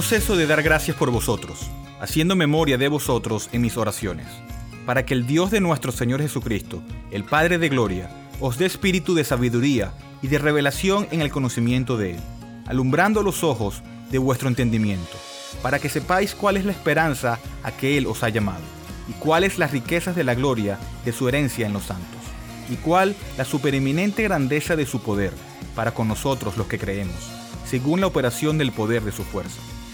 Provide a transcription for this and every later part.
No ceso de dar gracias por vosotros, haciendo memoria de vosotros en mis oraciones, para que el Dios de nuestro Señor Jesucristo, el Padre de Gloria, os dé espíritu de sabiduría y de revelación en el conocimiento de Él, alumbrando los ojos de vuestro entendimiento, para que sepáis cuál es la esperanza a que Él os ha llamado, y cuáles las riquezas de la gloria de su herencia en los santos, y cuál la supereminente grandeza de su poder para con nosotros los que creemos, según la operación del poder de su fuerza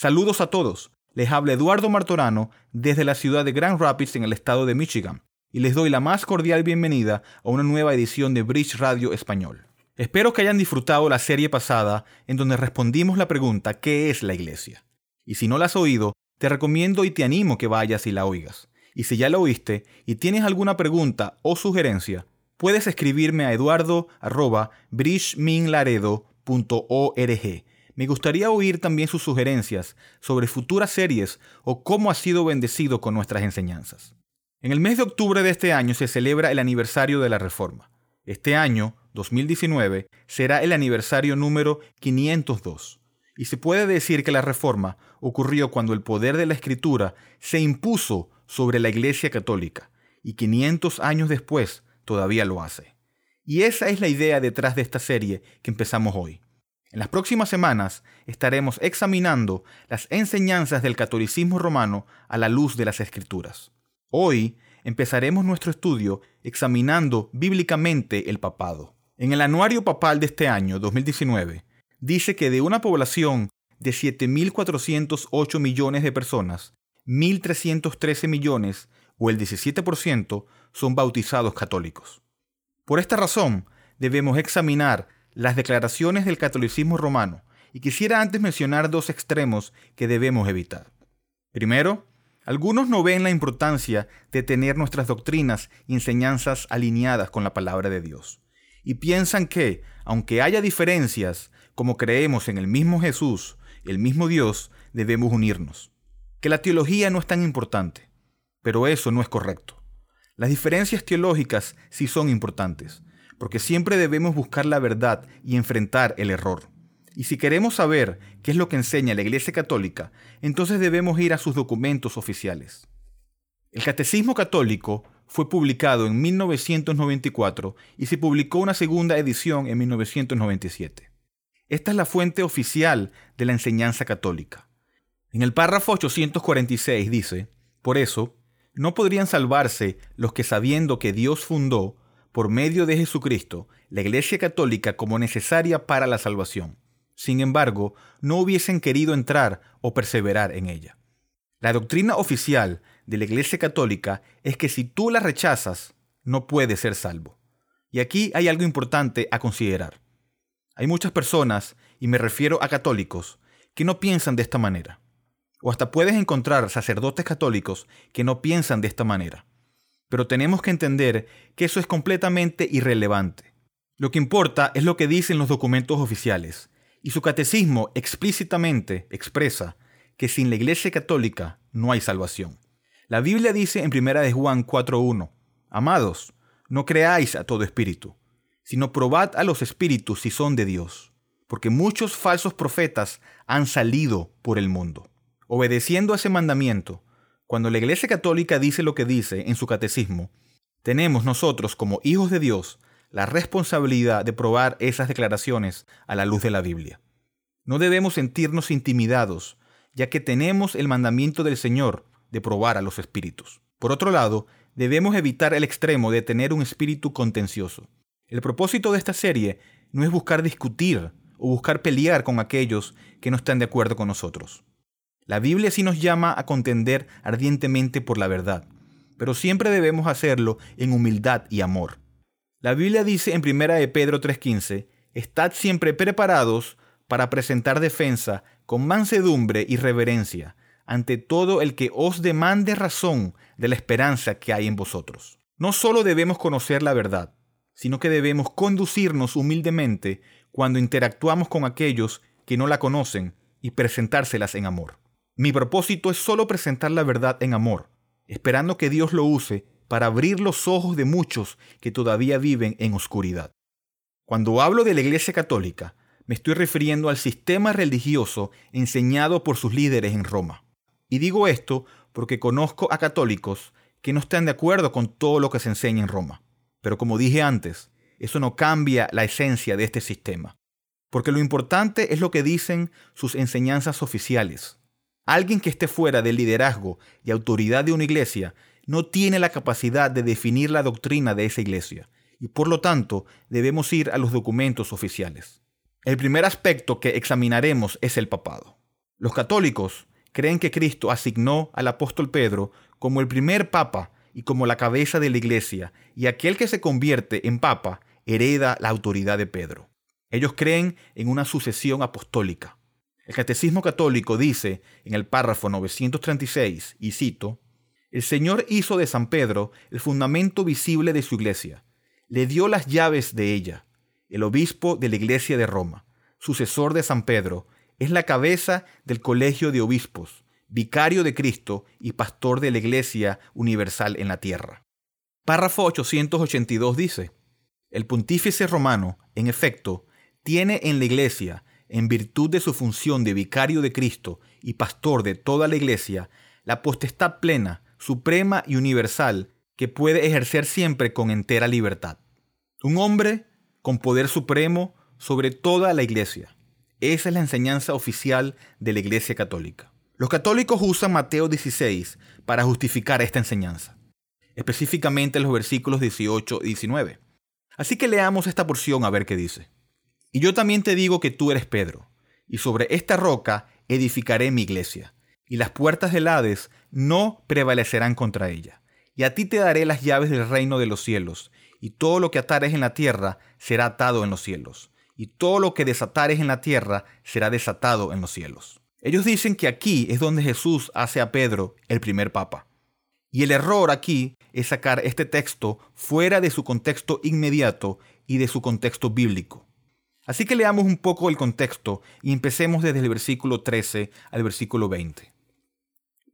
Saludos a todos. Les habla Eduardo Martorano desde la ciudad de Grand Rapids en el estado de Michigan y les doy la más cordial bienvenida a una nueva edición de Bridge Radio Español. Espero que hayan disfrutado la serie pasada en donde respondimos la pregunta ¿qué es la iglesia? Y si no la has oído, te recomiendo y te animo que vayas y la oigas. Y si ya la oíste y tienes alguna pregunta o sugerencia, puedes escribirme a eduardo.bridgeminlaredo.org me gustaría oír también sus sugerencias sobre futuras series o cómo ha sido bendecido con nuestras enseñanzas. En el mes de octubre de este año se celebra el aniversario de la Reforma. Este año, 2019, será el aniversario número 502. Y se puede decir que la Reforma ocurrió cuando el poder de la Escritura se impuso sobre la Iglesia Católica, y 500 años después todavía lo hace. Y esa es la idea detrás de esta serie que empezamos hoy. En las próximas semanas estaremos examinando las enseñanzas del catolicismo romano a la luz de las escrituras. Hoy empezaremos nuestro estudio examinando bíblicamente el papado. En el anuario papal de este año, 2019, dice que de una población de 7.408 millones de personas, 1.313 millones, o el 17%, son bautizados católicos. Por esta razón, debemos examinar las declaraciones del catolicismo romano y quisiera antes mencionar dos extremos que debemos evitar. Primero, algunos no ven la importancia de tener nuestras doctrinas y enseñanzas alineadas con la palabra de Dios y piensan que, aunque haya diferencias, como creemos en el mismo Jesús, el mismo Dios, debemos unirnos. Que la teología no es tan importante, pero eso no es correcto. Las diferencias teológicas sí son importantes, porque siempre debemos buscar la verdad y enfrentar el error. Y si queremos saber qué es lo que enseña la Iglesia Católica, entonces debemos ir a sus documentos oficiales. El Catecismo Católico fue publicado en 1994 y se publicó una segunda edición en 1997. Esta es la fuente oficial de la enseñanza católica. En el párrafo 846 dice, por eso, no podrían salvarse los que sabiendo que Dios fundó por medio de Jesucristo la Iglesia Católica como necesaria para la salvación. Sin embargo, no hubiesen querido entrar o perseverar en ella. La doctrina oficial de la Iglesia Católica es que si tú la rechazas, no puedes ser salvo. Y aquí hay algo importante a considerar. Hay muchas personas, y me refiero a católicos, que no piensan de esta manera. O hasta puedes encontrar sacerdotes católicos que no piensan de esta manera pero tenemos que entender que eso es completamente irrelevante. Lo que importa es lo que dicen los documentos oficiales, y su catecismo explícitamente expresa que sin la Iglesia Católica no hay salvación. La Biblia dice en 1 de Juan 4.1, Amados, no creáis a todo espíritu, sino probad a los espíritus si son de Dios, porque muchos falsos profetas han salido por el mundo. Obedeciendo a ese mandamiento, cuando la Iglesia Católica dice lo que dice en su catecismo, tenemos nosotros como hijos de Dios la responsabilidad de probar esas declaraciones a la luz de la Biblia. No debemos sentirnos intimidados, ya que tenemos el mandamiento del Señor de probar a los espíritus. Por otro lado, debemos evitar el extremo de tener un espíritu contencioso. El propósito de esta serie no es buscar discutir o buscar pelear con aquellos que no están de acuerdo con nosotros. La Biblia sí nos llama a contender ardientemente por la verdad, pero siempre debemos hacerlo en humildad y amor. La Biblia dice en 1 de Pedro 3:15, Estad siempre preparados para presentar defensa con mansedumbre y reverencia ante todo el que os demande razón de la esperanza que hay en vosotros. No solo debemos conocer la verdad, sino que debemos conducirnos humildemente cuando interactuamos con aquellos que no la conocen y presentárselas en amor. Mi propósito es solo presentar la verdad en amor, esperando que Dios lo use para abrir los ojos de muchos que todavía viven en oscuridad. Cuando hablo de la Iglesia Católica, me estoy refiriendo al sistema religioso enseñado por sus líderes en Roma. Y digo esto porque conozco a católicos que no están de acuerdo con todo lo que se enseña en Roma. Pero como dije antes, eso no cambia la esencia de este sistema. Porque lo importante es lo que dicen sus enseñanzas oficiales. Alguien que esté fuera del liderazgo y autoridad de una iglesia no tiene la capacidad de definir la doctrina de esa iglesia y por lo tanto debemos ir a los documentos oficiales. El primer aspecto que examinaremos es el papado. Los católicos creen que Cristo asignó al apóstol Pedro como el primer papa y como la cabeza de la iglesia, y aquel que se convierte en papa hereda la autoridad de Pedro. Ellos creen en una sucesión apostólica. El Catecismo Católico dice en el párrafo 936, y cito, El Señor hizo de San Pedro el fundamento visible de su iglesia, le dio las llaves de ella. El obispo de la iglesia de Roma, sucesor de San Pedro, es la cabeza del colegio de obispos, vicario de Cristo y pastor de la Iglesia Universal en la tierra. Párrafo 882 dice, el pontífice romano, en efecto, tiene en la Iglesia, en virtud de su función de vicario de Cristo y pastor de toda la Iglesia, la potestad plena, suprema y universal que puede ejercer siempre con entera libertad. Un hombre con poder supremo sobre toda la Iglesia esa es la enseñanza oficial de la Iglesia Católica. Los católicos usan Mateo 16 para justificar esta enseñanza, específicamente los versículos 18 y 19. Así que leamos esta porción a ver qué dice. Y yo también te digo que tú eres Pedro, y sobre esta roca edificaré mi iglesia, y las puertas del Hades no prevalecerán contra ella. Y a ti te daré las llaves del reino de los cielos, y todo lo que atares en la tierra será atado en los cielos y todo lo que desatares en la tierra será desatado en los cielos. Ellos dicen que aquí es donde Jesús hace a Pedro el primer papa. Y el error aquí es sacar este texto fuera de su contexto inmediato y de su contexto bíblico. Así que leamos un poco el contexto y empecemos desde el versículo 13 al versículo 20.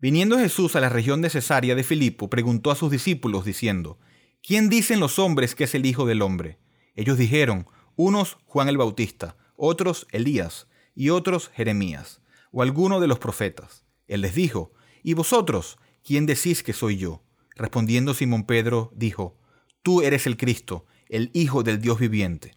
Viniendo Jesús a la región de Cesarea de Filipo, preguntó a sus discípulos diciendo, ¿Quién dicen los hombres que es el Hijo del Hombre? Ellos dijeron, unos Juan el Bautista, otros Elías y otros Jeremías, o alguno de los profetas. Él les dijo, ¿y vosotros quién decís que soy yo? Respondiendo Simón Pedro, dijo, Tú eres el Cristo, el Hijo del Dios viviente.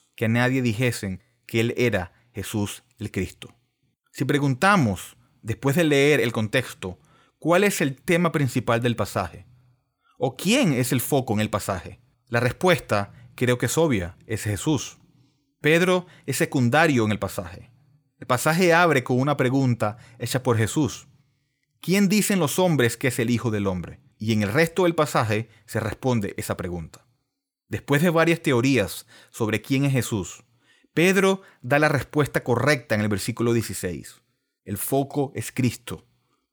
que a nadie dijesen que él era Jesús el Cristo. Si preguntamos, después de leer el contexto, cuál es el tema principal del pasaje, o quién es el foco en el pasaje, la respuesta creo que es obvia, es Jesús. Pedro es secundario en el pasaje. El pasaje abre con una pregunta hecha por Jesús. ¿Quién dicen los hombres que es el Hijo del Hombre? Y en el resto del pasaje se responde esa pregunta. Después de varias teorías sobre quién es Jesús, Pedro da la respuesta correcta en el versículo 16. El foco es Cristo.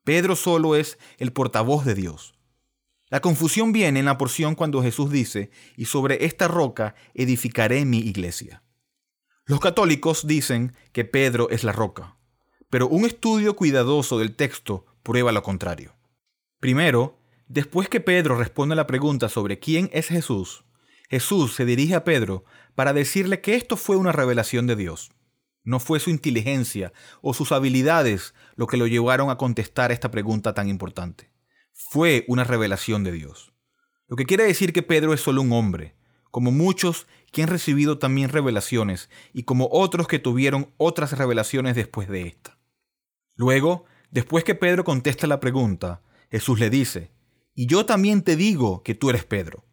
Pedro solo es el portavoz de Dios. La confusión viene en la porción cuando Jesús dice, y sobre esta roca edificaré mi iglesia. Los católicos dicen que Pedro es la roca, pero un estudio cuidadoso del texto prueba lo contrario. Primero, después que Pedro responde a la pregunta sobre quién es Jesús, Jesús se dirige a Pedro para decirle que esto fue una revelación de Dios. No fue su inteligencia o sus habilidades lo que lo llevaron a contestar esta pregunta tan importante fue una revelación de Dios. Lo que quiere decir que Pedro es solo un hombre, como muchos que han recibido también revelaciones y como otros que tuvieron otras revelaciones después de esta. Luego, después que Pedro contesta la pregunta, Jesús le dice, y yo también te digo que tú eres Pedro.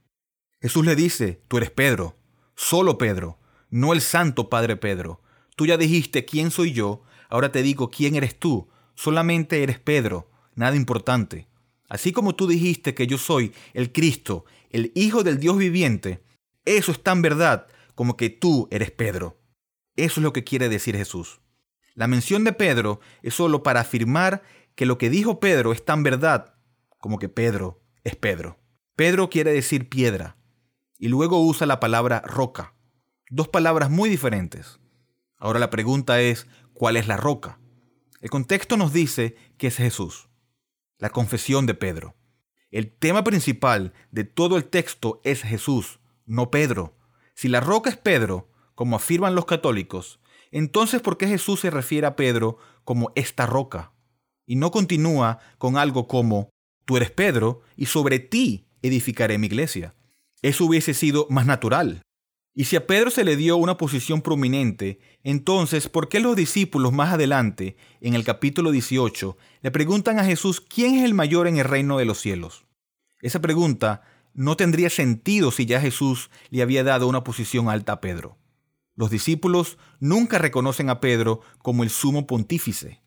Jesús le dice, tú eres Pedro, solo Pedro, no el santo Padre Pedro. Tú ya dijiste quién soy yo, ahora te digo quién eres tú, solamente eres Pedro, nada importante. Así como tú dijiste que yo soy el Cristo, el Hijo del Dios viviente, eso es tan verdad como que tú eres Pedro. Eso es lo que quiere decir Jesús. La mención de Pedro es solo para afirmar que lo que dijo Pedro es tan verdad como que Pedro es Pedro. Pedro quiere decir piedra y luego usa la palabra roca. Dos palabras muy diferentes. Ahora la pregunta es, ¿cuál es la roca? El contexto nos dice que es Jesús. La confesión de Pedro. El tema principal de todo el texto es Jesús, no Pedro. Si la roca es Pedro, como afirman los católicos, entonces ¿por qué Jesús se refiere a Pedro como esta roca? Y no continúa con algo como, tú eres Pedro, y sobre ti edificaré mi iglesia. Eso hubiese sido más natural. Y si a Pedro se le dio una posición prominente, entonces, ¿por qué los discípulos más adelante, en el capítulo 18, le preguntan a Jesús quién es el mayor en el reino de los cielos? Esa pregunta no tendría sentido si ya Jesús le había dado una posición alta a Pedro. Los discípulos nunca reconocen a Pedro como el sumo pontífice.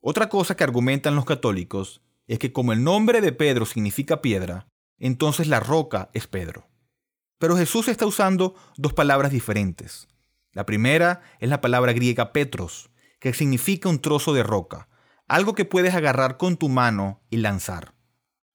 Otra cosa que argumentan los católicos es que como el nombre de Pedro significa piedra, entonces la roca es Pedro. Pero Jesús está usando dos palabras diferentes. La primera es la palabra griega petros, que significa un trozo de roca, algo que puedes agarrar con tu mano y lanzar.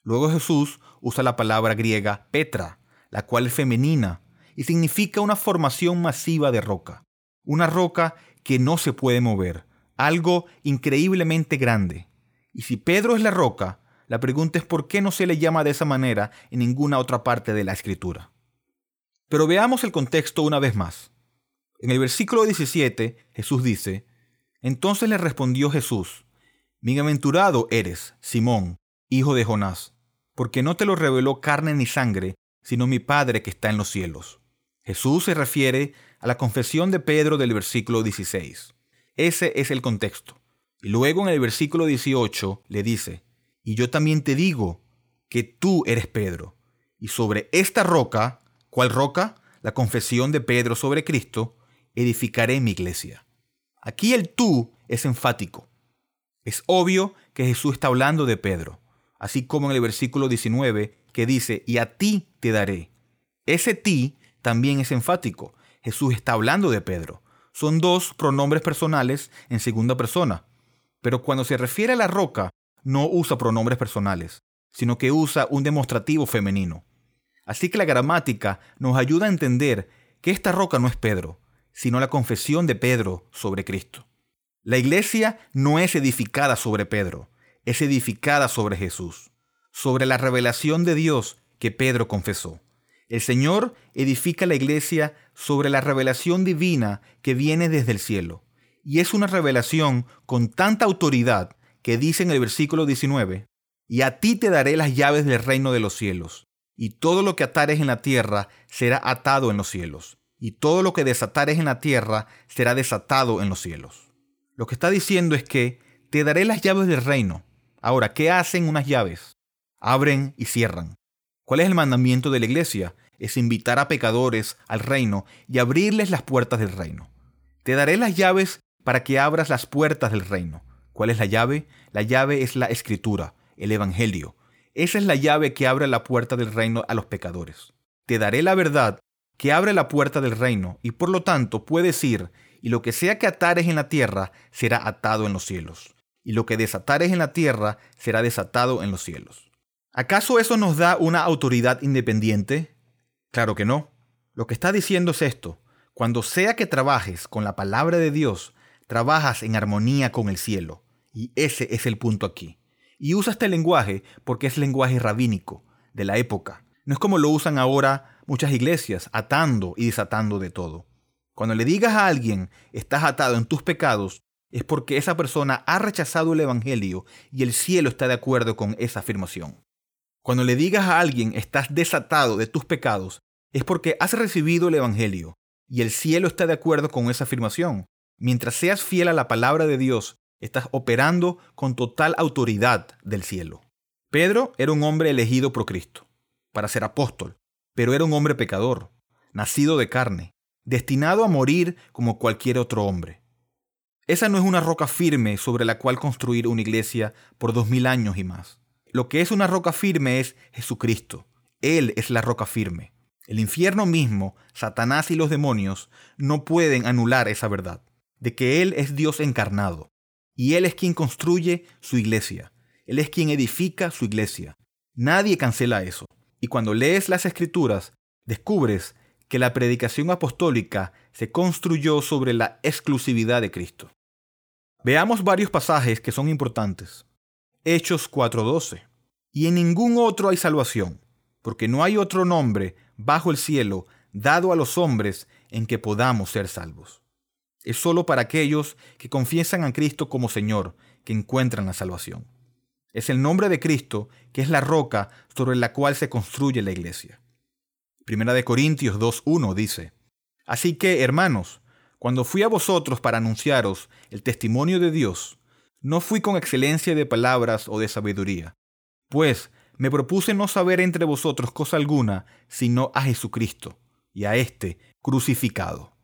Luego Jesús usa la palabra griega petra, la cual es femenina y significa una formación masiva de roca, una roca que no se puede mover, algo increíblemente grande. Y si Pedro es la roca, la pregunta es por qué no se le llama de esa manera en ninguna otra parte de la escritura. Pero veamos el contexto una vez más. En el versículo 17 Jesús dice, Entonces le respondió Jesús, Bienaventurado eres, Simón, hijo de Jonás porque no te lo reveló carne ni sangre, sino mi Padre que está en los cielos. Jesús se refiere a la confesión de Pedro del versículo 16. Ese es el contexto. Y luego en el versículo 18 le dice, y yo también te digo que tú eres Pedro, y sobre esta roca, ¿cuál roca? La confesión de Pedro sobre Cristo, edificaré mi iglesia. Aquí el tú es enfático. Es obvio que Jesús está hablando de Pedro así como en el versículo 19 que dice, y a ti te daré. Ese ti también es enfático. Jesús está hablando de Pedro. Son dos pronombres personales en segunda persona. Pero cuando se refiere a la roca, no usa pronombres personales, sino que usa un demostrativo femenino. Así que la gramática nos ayuda a entender que esta roca no es Pedro, sino la confesión de Pedro sobre Cristo. La iglesia no es edificada sobre Pedro, es edificada sobre Jesús, sobre la revelación de Dios que Pedro confesó. El Señor edifica la iglesia sobre la revelación divina que viene desde el cielo. Y es una revelación con tanta autoridad que dice en el versículo 19, y a ti te daré las llaves del reino de los cielos, y todo lo que atares en la tierra será atado en los cielos, y todo lo que desatares en la tierra será desatado en los cielos. Lo que está diciendo es que te daré las llaves del reino, Ahora, ¿qué hacen unas llaves? Abren y cierran. ¿Cuál es el mandamiento de la iglesia? Es invitar a pecadores al reino y abrirles las puertas del reino. Te daré las llaves para que abras las puertas del reino. ¿Cuál es la llave? La llave es la escritura, el Evangelio. Esa es la llave que abre la puerta del reino a los pecadores. Te daré la verdad que abre la puerta del reino y por lo tanto puedes ir y lo que sea que atares en la tierra será atado en los cielos y lo que desatares en la tierra será desatado en los cielos. ¿Acaso eso nos da una autoridad independiente? Claro que no. Lo que está diciendo es esto. Cuando sea que trabajes con la palabra de Dios, trabajas en armonía con el cielo. Y ese es el punto aquí. Y usa este lenguaje porque es lenguaje rabínico, de la época. No es como lo usan ahora muchas iglesias, atando y desatando de todo. Cuando le digas a alguien, estás atado en tus pecados, es porque esa persona ha rechazado el Evangelio y el cielo está de acuerdo con esa afirmación. Cuando le digas a alguien estás desatado de tus pecados, es porque has recibido el Evangelio y el cielo está de acuerdo con esa afirmación. Mientras seas fiel a la palabra de Dios, estás operando con total autoridad del cielo. Pedro era un hombre elegido por Cristo para ser apóstol, pero era un hombre pecador, nacido de carne, destinado a morir como cualquier otro hombre. Esa no es una roca firme sobre la cual construir una iglesia por dos mil años y más. Lo que es una roca firme es Jesucristo. Él es la roca firme. El infierno mismo, Satanás y los demonios no pueden anular esa verdad, de que Él es Dios encarnado, y Él es quien construye su iglesia. Él es quien edifica su iglesia. Nadie cancela eso. Y cuando lees las escrituras, descubres que la predicación apostólica se construyó sobre la exclusividad de Cristo. Veamos varios pasajes que son importantes. Hechos 4:12. Y en ningún otro hay salvación, porque no hay otro nombre bajo el cielo dado a los hombres en que podamos ser salvos. Es solo para aquellos que confiesan a Cristo como Señor que encuentran la salvación. Es el nombre de Cristo que es la roca sobre la cual se construye la iglesia. Primera de Corintios 2.1 dice, Así que, hermanos, cuando fui a vosotros para anunciaros el testimonio de Dios, no fui con excelencia de palabras o de sabiduría, pues me propuse no saber entre vosotros cosa alguna, sino a Jesucristo, y a éste crucificado.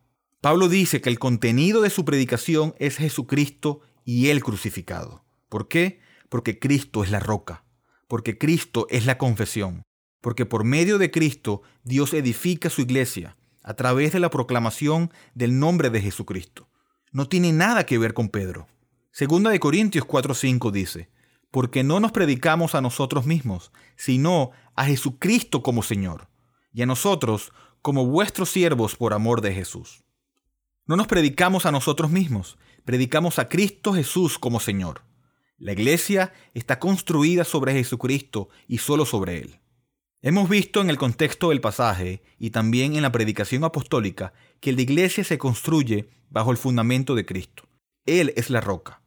Pablo dice que el contenido de su predicación es Jesucristo y él crucificado. ¿Por qué? porque Cristo es la roca, porque Cristo es la confesión, porque por medio de Cristo Dios edifica su iglesia a través de la proclamación del nombre de Jesucristo. No tiene nada que ver con Pedro. Segunda de Corintios 4:5 dice, porque no nos predicamos a nosotros mismos, sino a Jesucristo como Señor, y a nosotros como vuestros siervos por amor de Jesús. No nos predicamos a nosotros mismos, predicamos a Cristo Jesús como Señor. La iglesia está construida sobre Jesucristo y solo sobre Él. Hemos visto en el contexto del pasaje y también en la predicación apostólica que la iglesia se construye bajo el fundamento de Cristo. Él es la roca.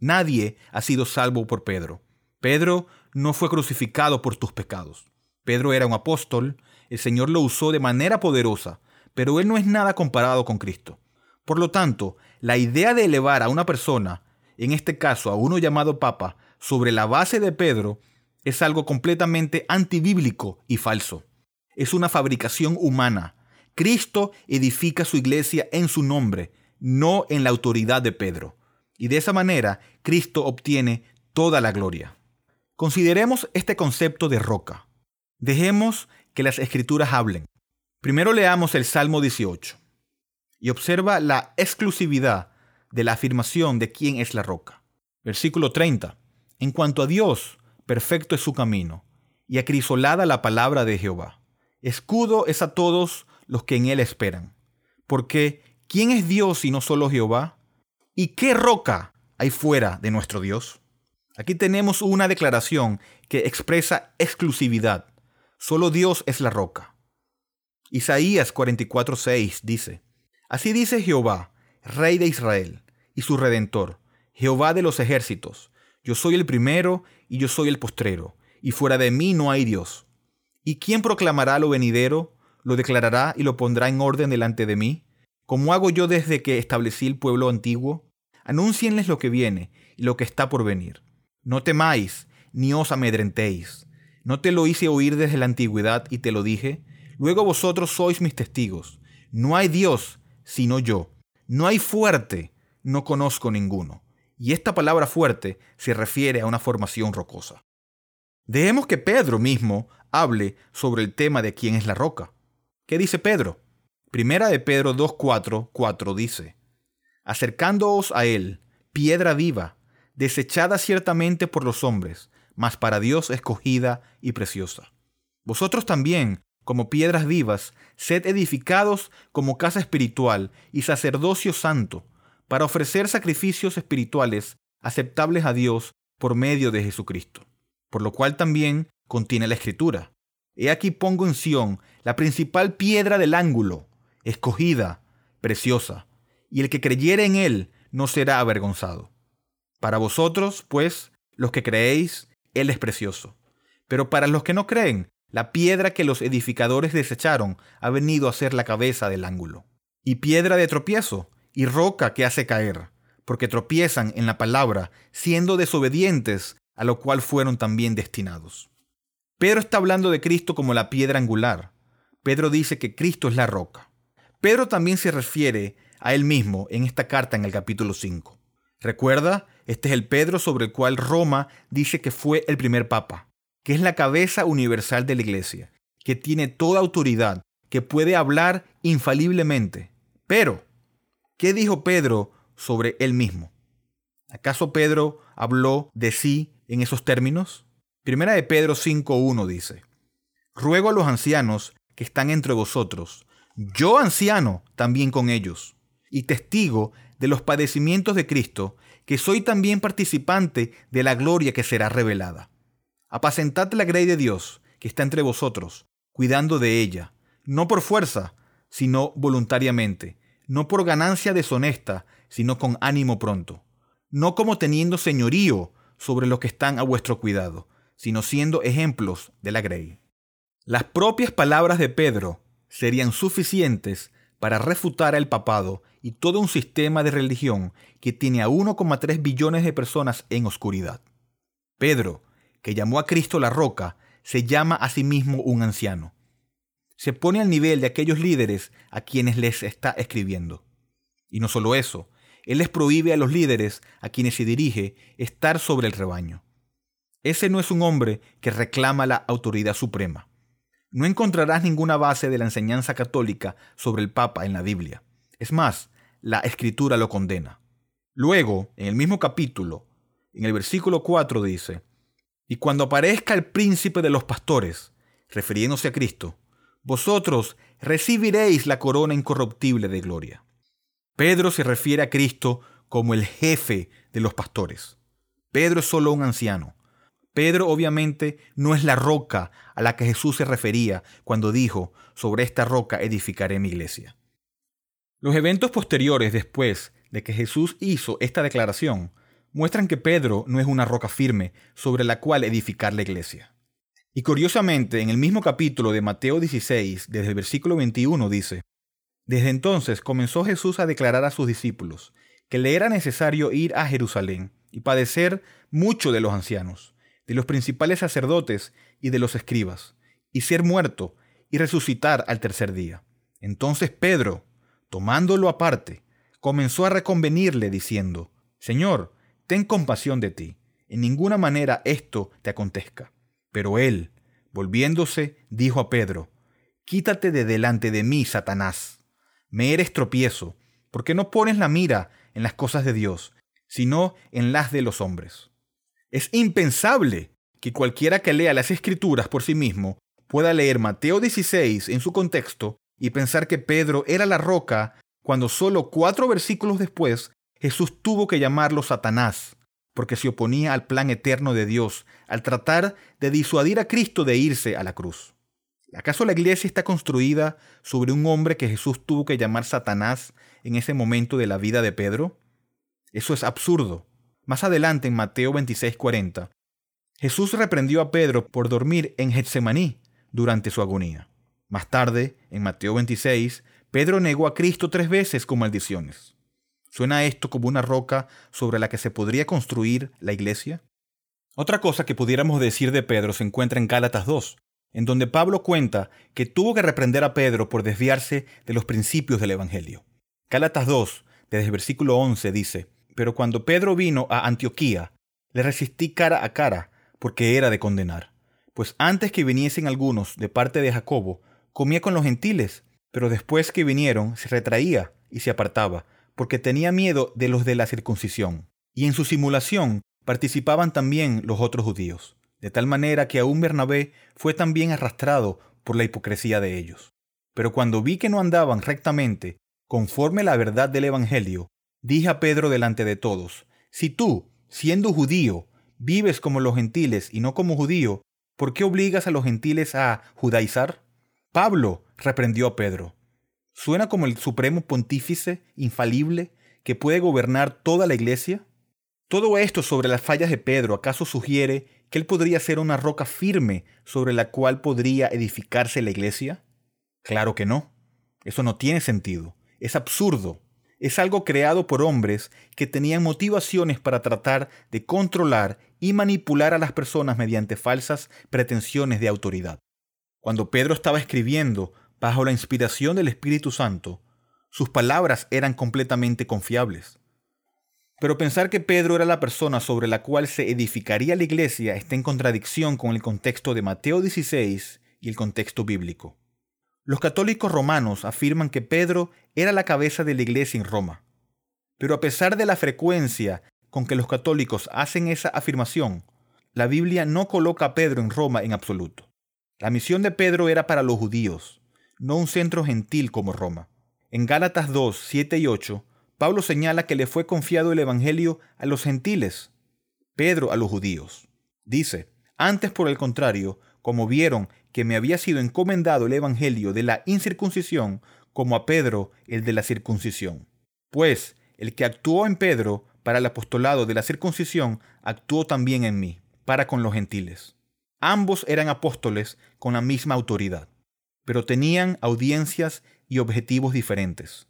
Nadie ha sido salvo por Pedro. Pedro no fue crucificado por tus pecados. Pedro era un apóstol, el Señor lo usó de manera poderosa, pero él no es nada comparado con Cristo. Por lo tanto, la idea de elevar a una persona en este caso a uno llamado Papa, sobre la base de Pedro, es algo completamente antibíblico y falso. Es una fabricación humana. Cristo edifica su iglesia en su nombre, no en la autoridad de Pedro. Y de esa manera, Cristo obtiene toda la gloria. Consideremos este concepto de roca. Dejemos que las escrituras hablen. Primero leamos el Salmo 18 y observa la exclusividad de la afirmación de quién es la roca. Versículo 30. En cuanto a Dios, perfecto es su camino, y acrisolada la palabra de Jehová. Escudo es a todos los que en él esperan. Porque, ¿quién es Dios si no solo Jehová? ¿Y qué roca hay fuera de nuestro Dios? Aquí tenemos una declaración que expresa exclusividad. Solo Dios es la roca. Isaías 44:6 dice, Así dice Jehová, Rey de Israel, y su redentor, Jehová de los ejércitos. Yo soy el primero y yo soy el postrero, y fuera de mí no hay Dios. ¿Y quién proclamará lo venidero, lo declarará y lo pondrá en orden delante de mí? Como hago yo desde que establecí el pueblo antiguo? Anúncienles lo que viene y lo que está por venir. No temáis, ni os amedrentéis. ¿No te lo hice oír desde la antigüedad y te lo dije? Luego vosotros sois mis testigos. No hay Dios sino yo. No hay fuerte no conozco ninguno. Y esta palabra fuerte se refiere a una formación rocosa. Dejemos que Pedro mismo hable sobre el tema de quién es la roca. ¿Qué dice Pedro? Primera de Pedro 2.4.4 dice, Acercándoos a él, piedra viva, desechada ciertamente por los hombres, mas para Dios escogida y preciosa. Vosotros también, como piedras vivas, sed edificados como casa espiritual y sacerdocio santo, para ofrecer sacrificios espirituales aceptables a Dios por medio de Jesucristo. Por lo cual también contiene la Escritura. He aquí pongo en Sión la principal piedra del ángulo, escogida, preciosa, y el que creyere en él no será avergonzado. Para vosotros, pues, los que creéis, él es precioso. Pero para los que no creen, La piedra que los edificadores desecharon ha venido a ser la cabeza del ángulo. Y piedra de tropiezo, y roca que hace caer, porque tropiezan en la palabra, siendo desobedientes, a lo cual fueron también destinados. Pedro está hablando de Cristo como la piedra angular. Pedro dice que Cristo es la roca. Pedro también se refiere a él mismo en esta carta en el capítulo 5. Recuerda, este es el Pedro sobre el cual Roma dice que fue el primer papa, que es la cabeza universal de la iglesia, que tiene toda autoridad, que puede hablar infaliblemente. Pero, ¿qué dijo Pedro sobre él mismo? ¿Acaso Pedro habló de sí en esos términos? Primera de Pedro 5.1 dice, Ruego a los ancianos que están entre vosotros, yo anciano también con ellos, y testigo de los padecimientos de Cristo, que soy también participante de la gloria que será revelada. Apacentad la grey de Dios, que está entre vosotros, cuidando de ella, no por fuerza, sino voluntariamente, no por ganancia deshonesta, sino con ánimo pronto, no como teniendo señorío sobre los que están a vuestro cuidado, sino siendo ejemplos de la grey. Las propias palabras de Pedro serían suficientes para refutar el papado y todo un sistema de religión que tiene a 1,3 billones de personas en oscuridad. Pedro, que llamó a Cristo la roca, se llama a sí mismo un anciano. Se pone al nivel de aquellos líderes a quienes les está escribiendo. Y no solo eso, él les prohíbe a los líderes a quienes se dirige estar sobre el rebaño. Ese no es un hombre que reclama la autoridad suprema. No encontrarás ninguna base de la enseñanza católica sobre el Papa en la Biblia. Es más, la escritura lo condena. Luego, en el mismo capítulo, en el versículo 4 dice, Y cuando aparezca el príncipe de los pastores, refiriéndose a Cristo, vosotros recibiréis la corona incorruptible de gloria. Pedro se refiere a Cristo como el jefe de los pastores. Pedro es solo un anciano. Pedro obviamente no es la roca a la que Jesús se refería cuando dijo, sobre esta roca edificaré mi iglesia. Los eventos posteriores después de que Jesús hizo esta declaración muestran que Pedro no es una roca firme sobre la cual edificar la iglesia. Y curiosamente, en el mismo capítulo de Mateo 16, desde el versículo 21 dice, Desde entonces comenzó Jesús a declarar a sus discípulos que le era necesario ir a Jerusalén y padecer mucho de los ancianos, de los principales sacerdotes y de los escribas, y ser muerto y resucitar al tercer día. Entonces Pedro, tomándolo aparte, comenzó a reconvenirle diciendo, Señor, ten compasión de ti, en ninguna manera esto te acontezca. Pero él, volviéndose, dijo a Pedro, Quítate de delante de mí, Satanás. Me eres tropiezo, porque no pones la mira en las cosas de Dios, sino en las de los hombres. Es impensable que cualquiera que lea las escrituras por sí mismo pueda leer Mateo 16 en su contexto y pensar que Pedro era la roca cuando solo cuatro versículos después Jesús tuvo que llamarlo Satanás, porque se oponía al plan eterno de Dios al tratar de disuadir a Cristo de irse a la cruz. ¿Acaso la iglesia está construida sobre un hombre que Jesús tuvo que llamar Satanás en ese momento de la vida de Pedro? Eso es absurdo. Más adelante en Mateo 26:40, Jesús reprendió a Pedro por dormir en Getsemaní durante su agonía. Más tarde, en Mateo 26, Pedro negó a Cristo tres veces con maldiciones. ¿Suena esto como una roca sobre la que se podría construir la iglesia? Otra cosa que pudiéramos decir de Pedro se encuentra en Gálatas 2, en donde Pablo cuenta que tuvo que reprender a Pedro por desviarse de los principios del Evangelio. Gálatas 2, desde el versículo 11, dice, Pero cuando Pedro vino a Antioquía, le resistí cara a cara, porque era de condenar. Pues antes que viniesen algunos de parte de Jacobo, Comía con los gentiles, pero después que vinieron se retraía y se apartaba, porque tenía miedo de los de la circuncisión. Y en su simulación participaban también los otros judíos, de tal manera que aún Bernabé fue también arrastrado por la hipocresía de ellos. Pero cuando vi que no andaban rectamente, conforme la verdad del Evangelio, dije a Pedro delante de todos, si tú, siendo judío, vives como los gentiles y no como judío, ¿por qué obligas a los gentiles a judaizar? Pablo reprendió a Pedro. ¿Suena como el supremo pontífice infalible que puede gobernar toda la iglesia? Todo esto sobre las fallas de Pedro acaso sugiere que él podría ser una roca firme sobre la cual podría edificarse la iglesia? Claro que no. Eso no tiene sentido. Es absurdo. Es algo creado por hombres que tenían motivaciones para tratar de controlar y manipular a las personas mediante falsas pretensiones de autoridad. Cuando Pedro estaba escribiendo bajo la inspiración del Espíritu Santo, sus palabras eran completamente confiables. Pero pensar que Pedro era la persona sobre la cual se edificaría la iglesia está en contradicción con el contexto de Mateo 16 y el contexto bíblico. Los católicos romanos afirman que Pedro era la cabeza de la iglesia en Roma. Pero a pesar de la frecuencia con que los católicos hacen esa afirmación, la Biblia no coloca a Pedro en Roma en absoluto. La misión de Pedro era para los judíos, no un centro gentil como Roma. En Gálatas 2, 7 y 8, Pablo señala que le fue confiado el Evangelio a los gentiles, Pedro a los judíos. Dice, antes por el contrario, como vieron que me había sido encomendado el Evangelio de la incircuncisión, como a Pedro el de la circuncisión. Pues el que actuó en Pedro para el apostolado de la circuncisión, actuó también en mí, para con los gentiles. Ambos eran apóstoles con la misma autoridad, pero tenían audiencias y objetivos diferentes.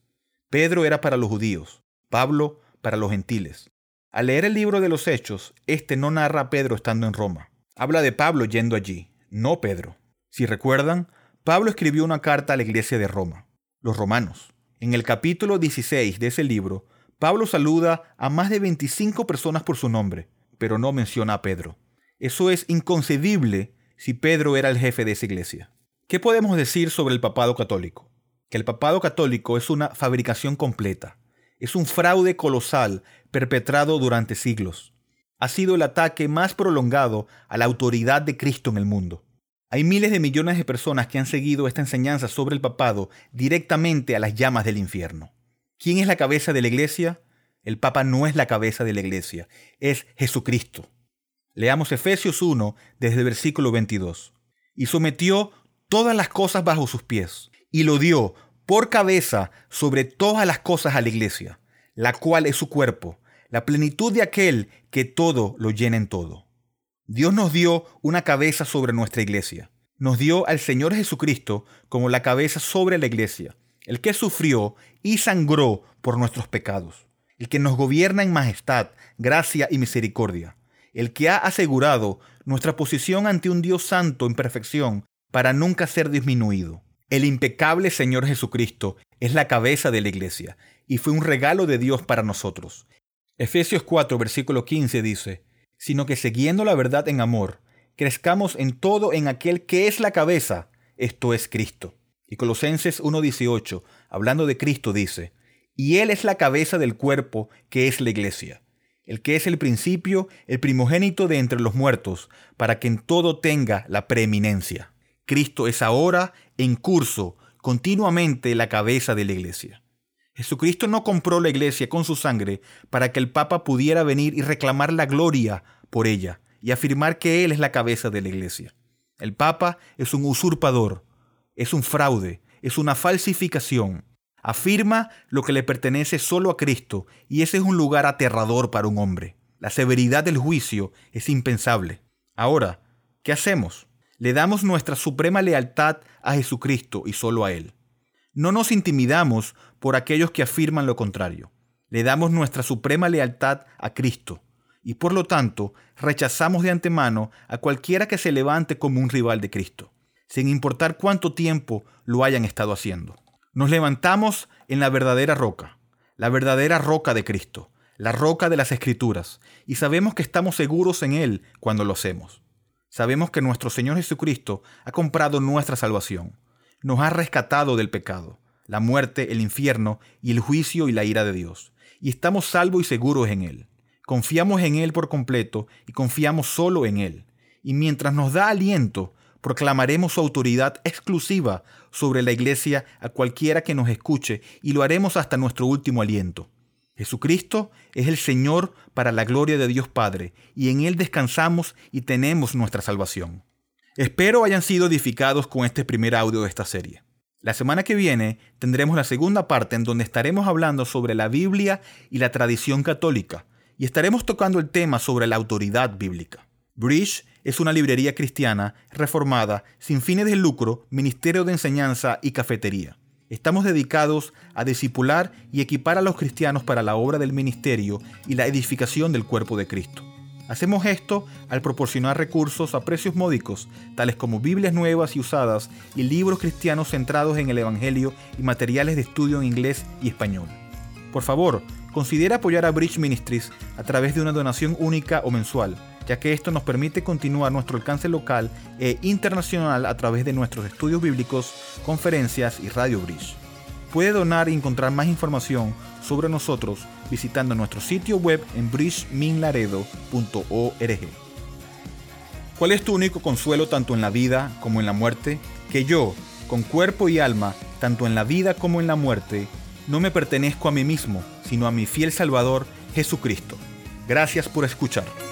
Pedro era para los judíos, Pablo para los gentiles. Al leer el libro de los Hechos, este no narra a Pedro estando en Roma. Habla de Pablo yendo allí, no Pedro. Si recuerdan, Pablo escribió una carta a la iglesia de Roma, los romanos. En el capítulo 16 de ese libro, Pablo saluda a más de 25 personas por su nombre, pero no menciona a Pedro. Eso es inconcebible si Pedro era el jefe de esa iglesia. ¿Qué podemos decir sobre el papado católico? que el papado católico es una fabricación completa, es un fraude colosal perpetrado durante siglos. Ha sido el ataque más prolongado a la autoridad de Cristo en el mundo. Hay miles de millones de personas que han seguido esta enseñanza sobre el papado directamente a las llamas del infierno. ¿Quién es la cabeza de la iglesia? El Papa no es la cabeza de la iglesia, es Jesucristo. Leamos Efesios 1 desde el versículo 22. Y sometió todas las cosas bajo sus pies y lo dio por cabeza sobre todas las cosas a la iglesia, la cual es su cuerpo, la plenitud de aquel que todo lo llena en todo. Dios nos dio una cabeza sobre nuestra iglesia. Nos dio al Señor Jesucristo como la cabeza sobre la iglesia, el que sufrió y sangró por nuestros pecados, el que nos gobierna en majestad, gracia y misericordia, el que ha asegurado nuestra posición ante un Dios santo en perfección para nunca ser disminuido. El impecable Señor Jesucristo es la cabeza de la iglesia y fue un regalo de Dios para nosotros. Efesios 4, versículo 15 dice, sino que siguiendo la verdad en amor, crezcamos en todo en aquel que es la cabeza, esto es Cristo. Y Colosenses 1.18, hablando de Cristo, dice, y Él es la cabeza del cuerpo que es la iglesia, el que es el principio, el primogénito de entre los muertos, para que en todo tenga la preeminencia. Cristo es ahora en curso continuamente la cabeza de la iglesia. Jesucristo no compró la iglesia con su sangre para que el Papa pudiera venir y reclamar la gloria por ella y afirmar que Él es la cabeza de la iglesia. El Papa es un usurpador, es un fraude, es una falsificación. Afirma lo que le pertenece solo a Cristo y ese es un lugar aterrador para un hombre. La severidad del juicio es impensable. Ahora, ¿qué hacemos? Le damos nuestra suprema lealtad a Jesucristo y solo a Él. No nos intimidamos por aquellos que afirman lo contrario. Le damos nuestra suprema lealtad a Cristo y por lo tanto rechazamos de antemano a cualquiera que se levante como un rival de Cristo, sin importar cuánto tiempo lo hayan estado haciendo. Nos levantamos en la verdadera roca, la verdadera roca de Cristo, la roca de las Escrituras, y sabemos que estamos seguros en Él cuando lo hacemos. Sabemos que nuestro Señor Jesucristo ha comprado nuestra salvación, nos ha rescatado del pecado, la muerte, el infierno y el juicio y la ira de Dios, y estamos salvos y seguros en Él. Confiamos en Él por completo y confiamos solo en Él. Y mientras nos da aliento, proclamaremos su autoridad exclusiva sobre la iglesia a cualquiera que nos escuche y lo haremos hasta nuestro último aliento. Jesucristo es el Señor para la gloria de Dios Padre, y en Él descansamos y tenemos nuestra salvación. Espero hayan sido edificados con este primer audio de esta serie. La semana que viene tendremos la segunda parte en donde estaremos hablando sobre la Biblia y la tradición católica, y estaremos tocando el tema sobre la autoridad bíblica. Bridge es una librería cristiana, reformada, sin fines de lucro, ministerio de enseñanza y cafetería. Estamos dedicados a discipular y equipar a los cristianos para la obra del ministerio y la edificación del cuerpo de Cristo. Hacemos esto al proporcionar recursos a precios módicos, tales como Biblias nuevas y usadas y libros cristianos centrados en el Evangelio y materiales de estudio en inglés y español. Por favor, considera apoyar a Bridge Ministries a través de una donación única o mensual, ya que esto nos permite continuar nuestro alcance local e internacional a través de nuestros estudios bíblicos, conferencias y Radio Bridge. Puede donar y encontrar más información sobre nosotros visitando nuestro sitio web en bridgeminlaredo.org. ¿Cuál es tu único consuelo tanto en la vida como en la muerte? Que yo, con cuerpo y alma, tanto en la vida como en la muerte, no me pertenezco a mí mismo, sino a mi fiel Salvador, Jesucristo. Gracias por escuchar.